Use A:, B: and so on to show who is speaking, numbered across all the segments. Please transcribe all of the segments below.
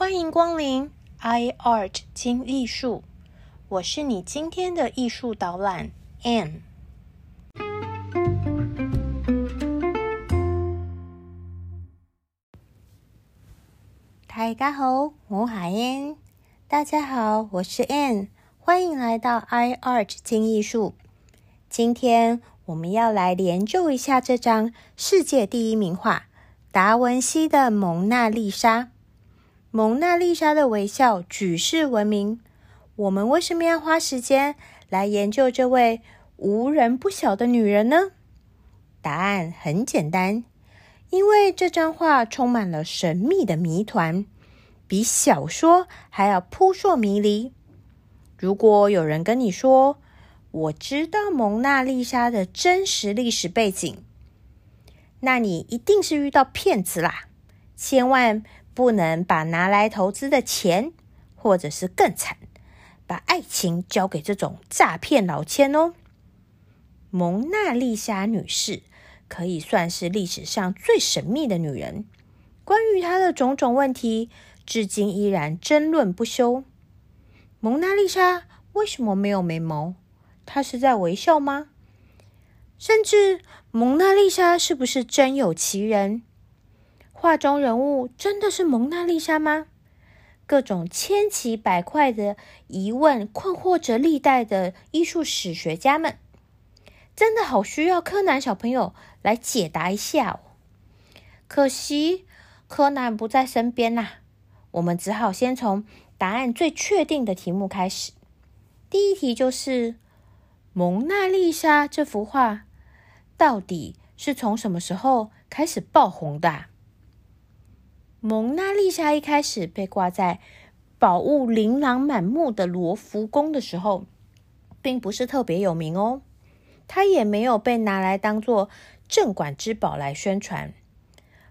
A: 欢迎光临 iArt 精艺术，我是你今天的艺术导览 Anne。大家好，我是 Anne。大家好，我是 Anne。欢迎来到 iArt 精艺术。今天我们要来研究一下这张世界第一名画——达文西的《蒙娜丽莎》。蒙娜丽莎的微笑举世闻名。我们为什么要花时间来研究这位无人不晓的女人呢？答案很简单，因为这张画充满了神秘的谜团，比小说还要扑朔迷离。如果有人跟你说，我知道蒙娜丽莎的真实历史背景，那你一定是遇到骗子啦！千万。不能把拿来投资的钱，或者是更惨，把爱情交给这种诈骗老千哦。蒙娜丽莎女士可以算是历史上最神秘的女人，关于她的种种问题，至今依然争论不休。蒙娜丽莎为什么没有眉毛？她是在微笑吗？甚至蒙娜丽莎是不是真有其人？画中人物真的是蒙娜丽莎吗？各种千奇百怪的疑问困惑着历代的艺术史学家们，真的好需要柯南小朋友来解答一下哦。可惜柯南不在身边呐，我们只好先从答案最确定的题目开始。第一题就是蒙娜丽莎这幅画到底是从什么时候开始爆红的？蒙娜丽莎一开始被挂在宝物琳琅满目的罗浮宫的时候，并不是特别有名哦。它也没有被拿来当做镇馆之宝来宣传。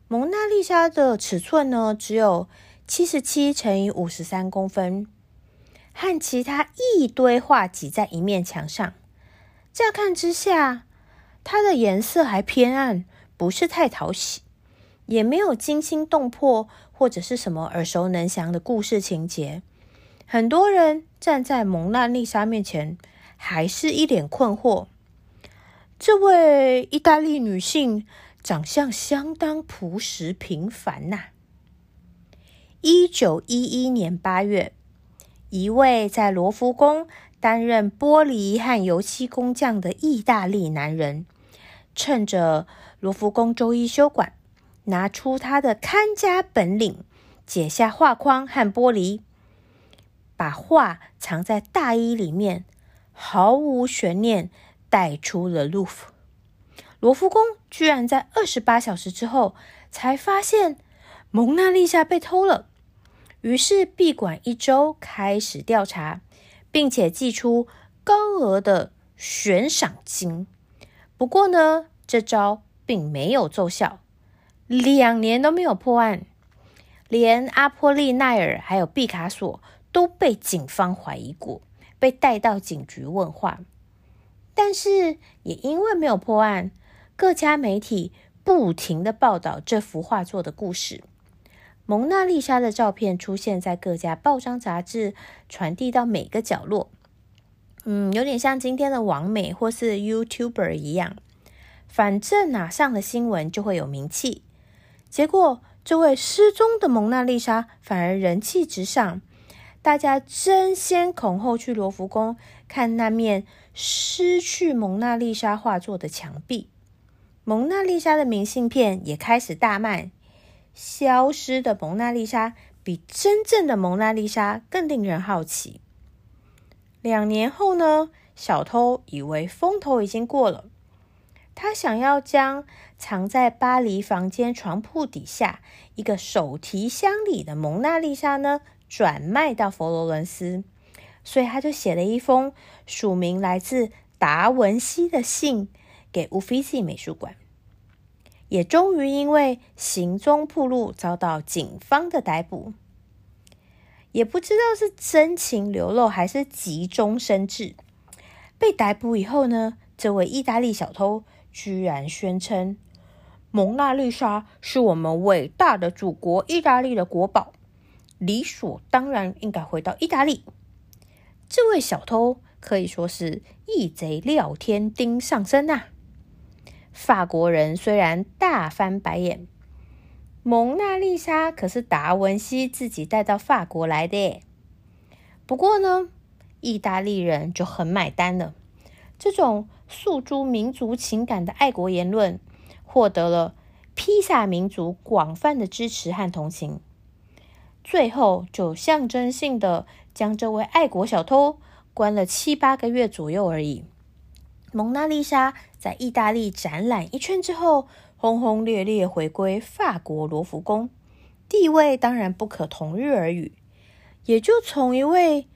A: 蒙娜丽莎的尺寸呢，只有七十七乘以五十三公分，和其他一堆画挤在一面墙上。乍看之下，它的颜色还偏暗，不是太讨喜。也没有惊心动魄或者是什么耳熟能详的故事情节。很多人站在蒙娜丽莎面前，还是一脸困惑。这位意大利女性长相相当朴实平凡呐。一九一一年八月，一位在罗浮宫担任玻璃和油漆工匠的意大利男人，趁着罗浮宫周一休馆。拿出他的看家本领，解下画框和玻璃，把画藏在大衣里面，毫无悬念带出了卢浮。罗浮宫居然在二十八小时之后才发现蒙娜丽莎被偷了，于是闭馆一周，开始调查，并且寄出高额的悬赏金。不过呢，这招并没有奏效。两年都没有破案，连阿波利奈尔还有毕卡索都被警方怀疑过，被带到警局问话。但是也因为没有破案，各家媒体不停的报道这幅画作的故事。蒙娜丽莎的照片出现在各家报章杂志，传递到每个角落。嗯，有点像今天的网美或是 YouTuber 一样，反正哪上了新闻就会有名气。结果，这位失踪的蒙娜丽莎反而人气直上，大家争先恐后去罗浮宫看那面失去蒙娜丽莎画作的墙壁。蒙娜丽莎的明信片也开始大卖。消失的蒙娜丽莎比真正的蒙娜丽莎更令人好奇。两年后呢？小偷以为风头已经过了。他想要将藏在巴黎房间床铺底下一个手提箱里的蒙娜丽莎呢转卖到佛罗伦斯，所以他就写了一封署名来自达文西的信给乌菲西美术馆，也终于因为行踪暴露遭到警方的逮捕。也不知道是真情流露还是急中生智，被逮捕以后呢，这位意大利小偷。居然宣称蒙娜丽莎是我们伟大的祖国意大利的国宝，理所当然应该回到意大利。这位小偷可以说是义贼廖天丁上身呐！法国人虽然大翻白眼，蒙娜丽莎可是达文西自己带到法国来的。不过呢，意大利人就很买单了。这种诉诸民族情感的爱国言论，获得了披萨民族广泛的支持和同情。最后，就象征性的将这位爱国小偷关了七八个月左右而已。蒙娜丽莎在意大利展览一圈之后，轰轰烈烈回归法国罗浮宫，地位当然不可同日而语。也就从一位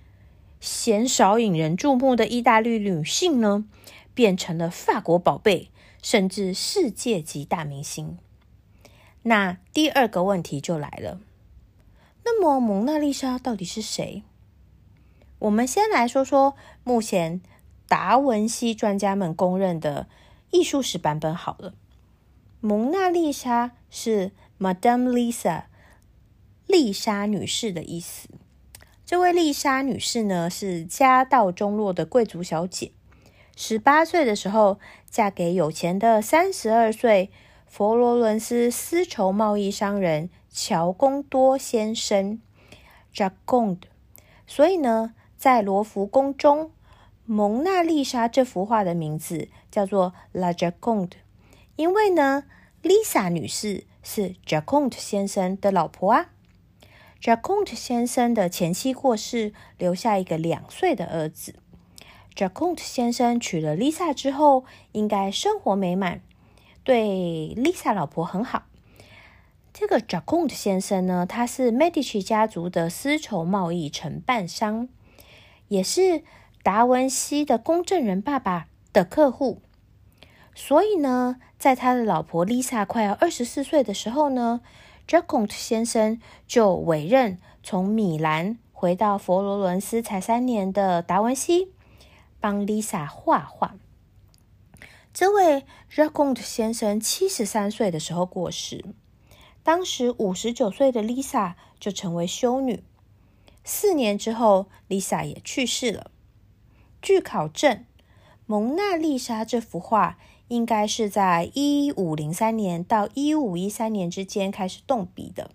A: 鲜少引人注目的意大利女性呢，变成了法国宝贝，甚至世界级大明星。那第二个问题就来了。那么，蒙娜丽莎到底是谁？我们先来说说目前达文西专家们公认的艺术史版本好了。蒙娜丽莎是 Madame Lisa，丽莎女士的意思。这位丽莎女士呢，是家道中落的贵族小姐。十八岁的时候，嫁给有钱的三十二岁佛罗伦斯丝绸贸易商人。乔贡多先生 j a c o n d 所以呢，在罗浮宫中，《蒙娜丽莎》这幅画的名字叫做 La j a c o n d 因为呢，Lisa 女士是 j a c o n d 先生的老婆啊。J a c o n d 先生的前妻过世，留下一个两岁的儿子。j a c o n d 先生娶了 Lisa 之后，应该生活美满，对 Lisa 老婆很好。这个 j a c o n d 先生呢，他是 Medici 家族的丝绸贸易承办商，也是达文西的公证人爸爸的客户。所以呢，在他的老婆 Lisa 快要二十四岁的时候呢 j a c o n d 先生就委任从米兰回到佛罗伦斯才三年的达文西帮 Lisa 画画。这位 j a c o n d 先生七十三岁的时候过世。当时五十九岁的 Lisa 就成为修女。四年之后，Lisa 也去世了。据考证，《蒙娜丽莎》这幅画应该是在一五零三年到一五一三年之间开始动笔的。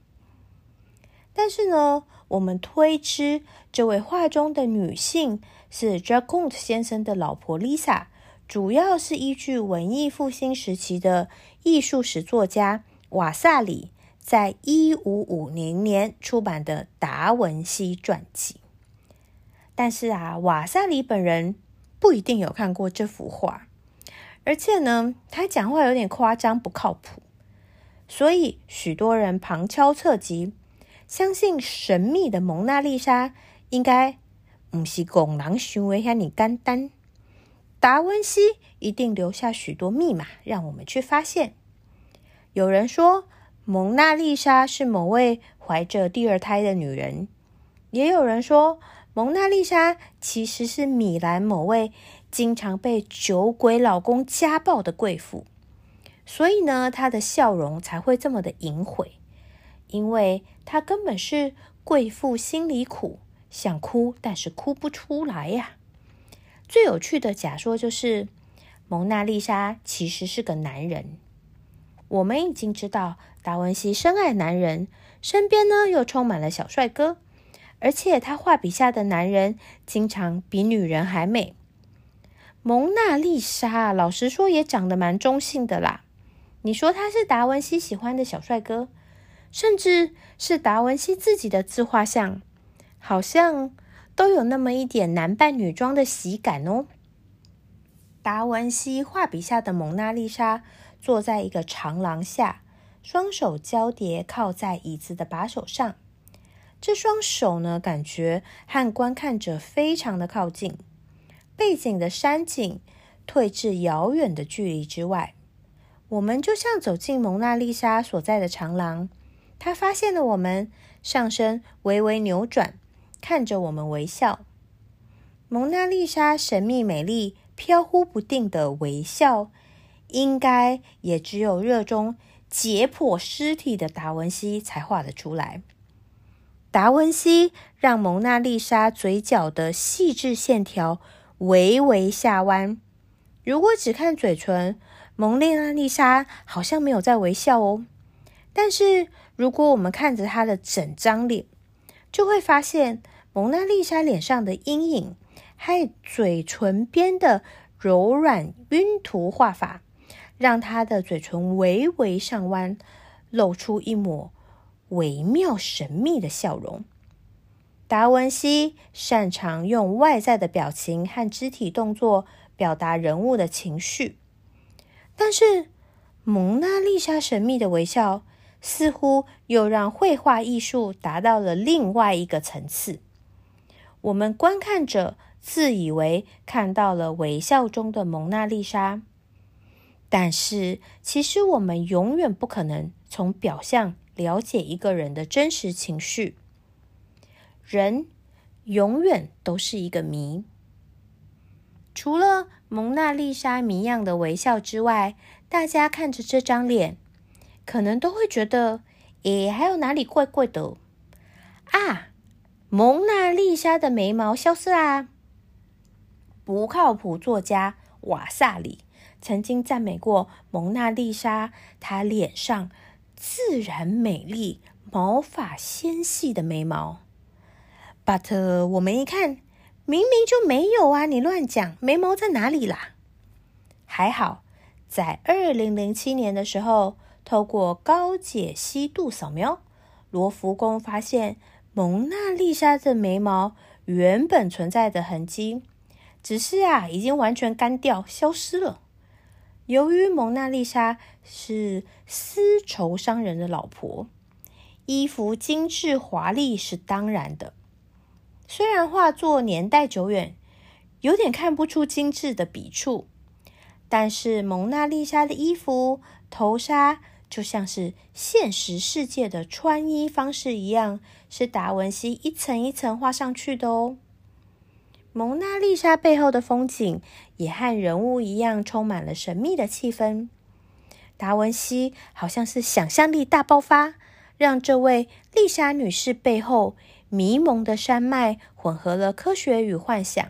A: 但是呢，我们推知这位画中的女性是 j a c o n d 先生的老婆 Lisa，主要是依据文艺复兴时期的艺术史作家瓦萨里。在一五五零年出版的《达文西传记》，但是啊，瓦萨里本人不一定有看过这幅画，而且呢，他讲话有点夸张，不靠谱，所以许多人旁敲侧击，相信神秘的蒙娜丽莎应该不是公狼行为像你干单，达文西一定留下许多密码让我们去发现。有人说。蒙娜丽莎是某位怀着第二胎的女人，也有人说蒙娜丽莎其实是米兰某位经常被酒鬼老公家暴的贵妇，所以呢，她的笑容才会这么的淫秽，因为她根本是贵妇心里苦，想哭但是哭不出来呀。最有趣的假说就是蒙娜丽莎其实是个男人。我们已经知道达文西深爱男人，身边呢又充满了小帅哥，而且他画笔下的男人经常比女人还美。蒙娜丽莎，老实说也长得蛮中性的啦。你说他是达文西喜欢的小帅哥，甚至是达文西自己的自画像，好像都有那么一点男扮女装的喜感哦。达文西画笔下的蒙娜丽莎。坐在一个长廊下，双手交叠靠在椅子的把手上。这双手呢，感觉和观看者非常的靠近。背景的山景退至遥远的距离之外，我们就像走进蒙娜丽莎所在的长廊。她发现了我们，上身微微扭转，看着我们微笑。蒙娜丽莎神秘美丽、飘忽不定的微笑。应该也只有热衷解剖尸体的达文西才画得出来。达文西让蒙娜丽莎嘴角的细致线条微微下弯。如果只看嘴唇，蒙娜丽莎好像没有在微笑哦。但是如果我们看着她的整张脸，就会发现蒙娜丽莎脸上的阴影，还有嘴唇边的柔软晕涂画法，让她的嘴唇微微上弯，露出一抹。微妙神秘的笑容。达文西擅长用外在的表情和肢体动作表达人物的情绪，但是蒙娜丽莎神秘的微笑似乎又让绘画艺术达到了另外一个层次。我们观看者自以为看到了微笑中的蒙娜丽莎，但是其实我们永远不可能从表象。了解一个人的真实情绪，人永远都是一个谜。除了蒙娜丽莎谜样的微笑之外，大家看着这张脸，可能都会觉得，诶，还有哪里怪怪的啊？蒙娜丽莎的眉毛消失啦！不靠谱作家瓦萨里曾经赞美过蒙娜丽莎，她脸上。自然美丽、毛发纤细的眉毛，but 我们一看，明明就没有啊！你乱讲，眉毛在哪里啦？还好，在二零零七年的时候，透过高解析度扫描，罗浮宫发现蒙娜丽莎的眉毛原本存在的痕迹，只是啊，已经完全干掉、消失了。由于蒙娜丽莎是丝绸商人的老婆，衣服精致华丽是当然的。虽然画作年代久远，有点看不出精致的笔触，但是蒙娜丽莎的衣服头纱就像是现实世界的穿衣方式一样，是达文西一层一层画上去的哦。蒙娜丽莎背后的风景也和人物一样，充满了神秘的气氛。达文西好像是想象力大爆发，让这位丽莎女士背后迷蒙的山脉混合了科学与幻想。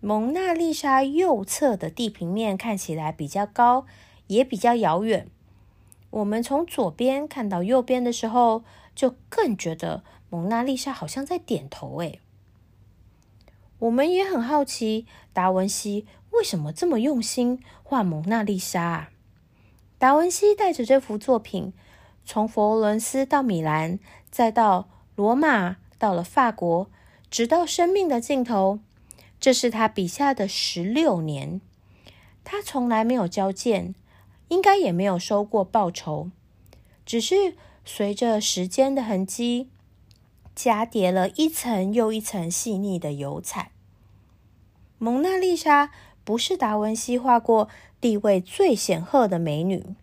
A: 蒙娜丽莎右侧的地平面看起来比较高，也比较遥远。我们从左边看到右边的时候，就更觉得蒙娜丽莎好像在点头。诶。我们也很好奇，达文西为什么这么用心画蒙娜丽莎？啊达文西带着这幅作品，从佛罗伦斯到米兰，再到罗马，到了法国，直到生命的尽头。这是他笔下的十六年，他从来没有交剑，应该也没有收过报酬，只是随着时间的痕迹，加叠了一层又一层细腻的油彩。蒙娜丽莎不是达文西画过地位最显赫的美女，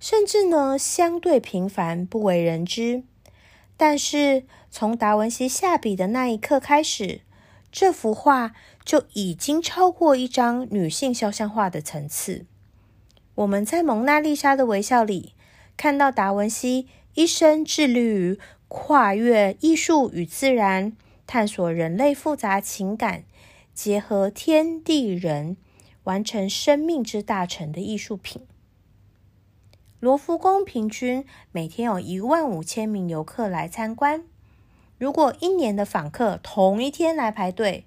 A: 甚至呢相对平凡，不为人知。但是从达文西下笔的那一刻开始，这幅画就已经超过一张女性肖像画的层次。我们在蒙娜丽莎的微笑里，看到达文西一生致力于跨越艺术与自然，探索人类复杂情感。结合天地人，完成生命之大成的艺术品。罗浮宫平均每天有一万五千名游客来参观。如果一年的访客同一天来排队，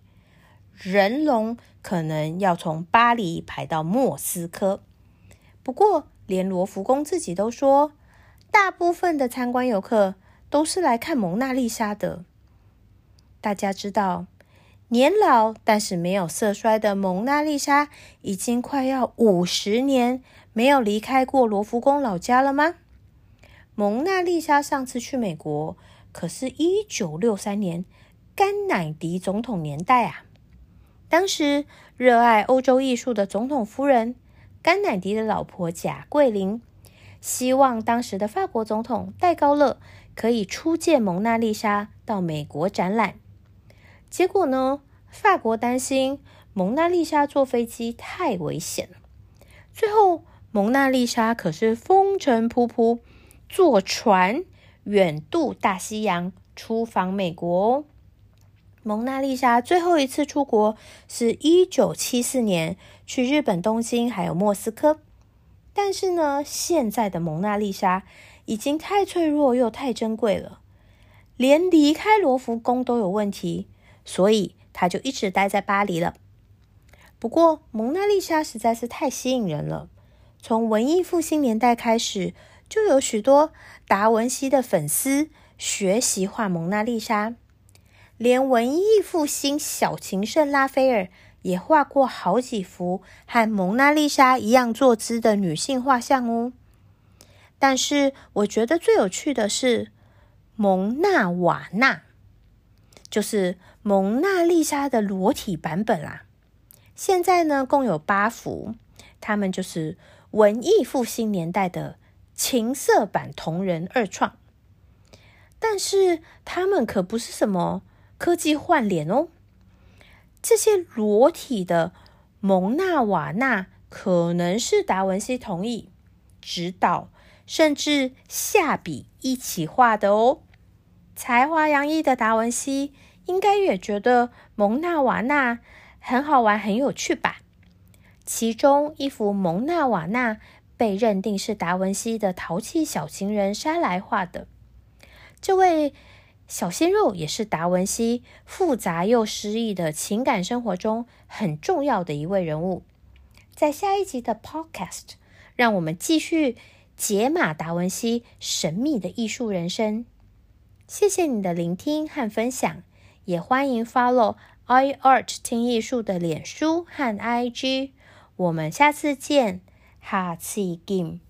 A: 人龙可能要从巴黎排到莫斯科。不过，连罗浮宫自己都说，大部分的参观游客都是来看蒙娜丽莎的。大家知道。年老但是没有色衰的蒙娜丽莎，已经快要五十年没有离开过罗浮宫老家了吗？蒙娜丽莎上次去美国，可是一九六三年甘乃迪总统年代啊！当时热爱欧洲艺术的总统夫人甘乃迪的老婆贾桂琳，希望当时的法国总统戴高乐可以出借蒙娜丽莎到美国展览。结果呢？法国担心蒙娜丽莎坐飞机太危险。最后，蒙娜丽莎可是风尘仆仆坐船远渡大西洋出访美国哦。蒙娜丽莎最后一次出国是一九七四年，去日本东京还有莫斯科。但是呢，现在的蒙娜丽莎已经太脆弱又太珍贵了，连离开罗浮宫都有问题，所以她就一直待在巴黎了。不过，蒙娜丽莎实在是太吸引人了，从文艺复兴年代开始，就有许多达文西的粉丝学习画蒙娜丽莎。连文艺复兴小情圣拉斐尔也画过好几幅和蒙娜丽莎一样坐姿的女性画像哦。但是我觉得最有趣的是蒙娜瓦娜，就是蒙娜丽莎的裸体版本啦。现在呢，共有八幅，他们就是文艺复兴年代的情色版同人二创。但是他们可不是什么。科技换脸哦，这些裸体的蒙娜瓦娜可能是达文西同意、指导，甚至下笔一起画的哦。才华洋溢的达文西应该也觉得蒙娜瓦娜很好玩、很有趣吧？其中一幅蒙娜瓦纳被认定是达文西的淘气小情人莎莱画的，这位。小鲜肉也是达文西复杂又诗意的情感生活中很重要的一位人物。在下一集的 Podcast，让我们继续解码达文西神秘的艺术人生。谢谢你的聆听和分享，也欢迎 Follow iArt 听艺术的脸书和 IG。我们下次见，哈次见。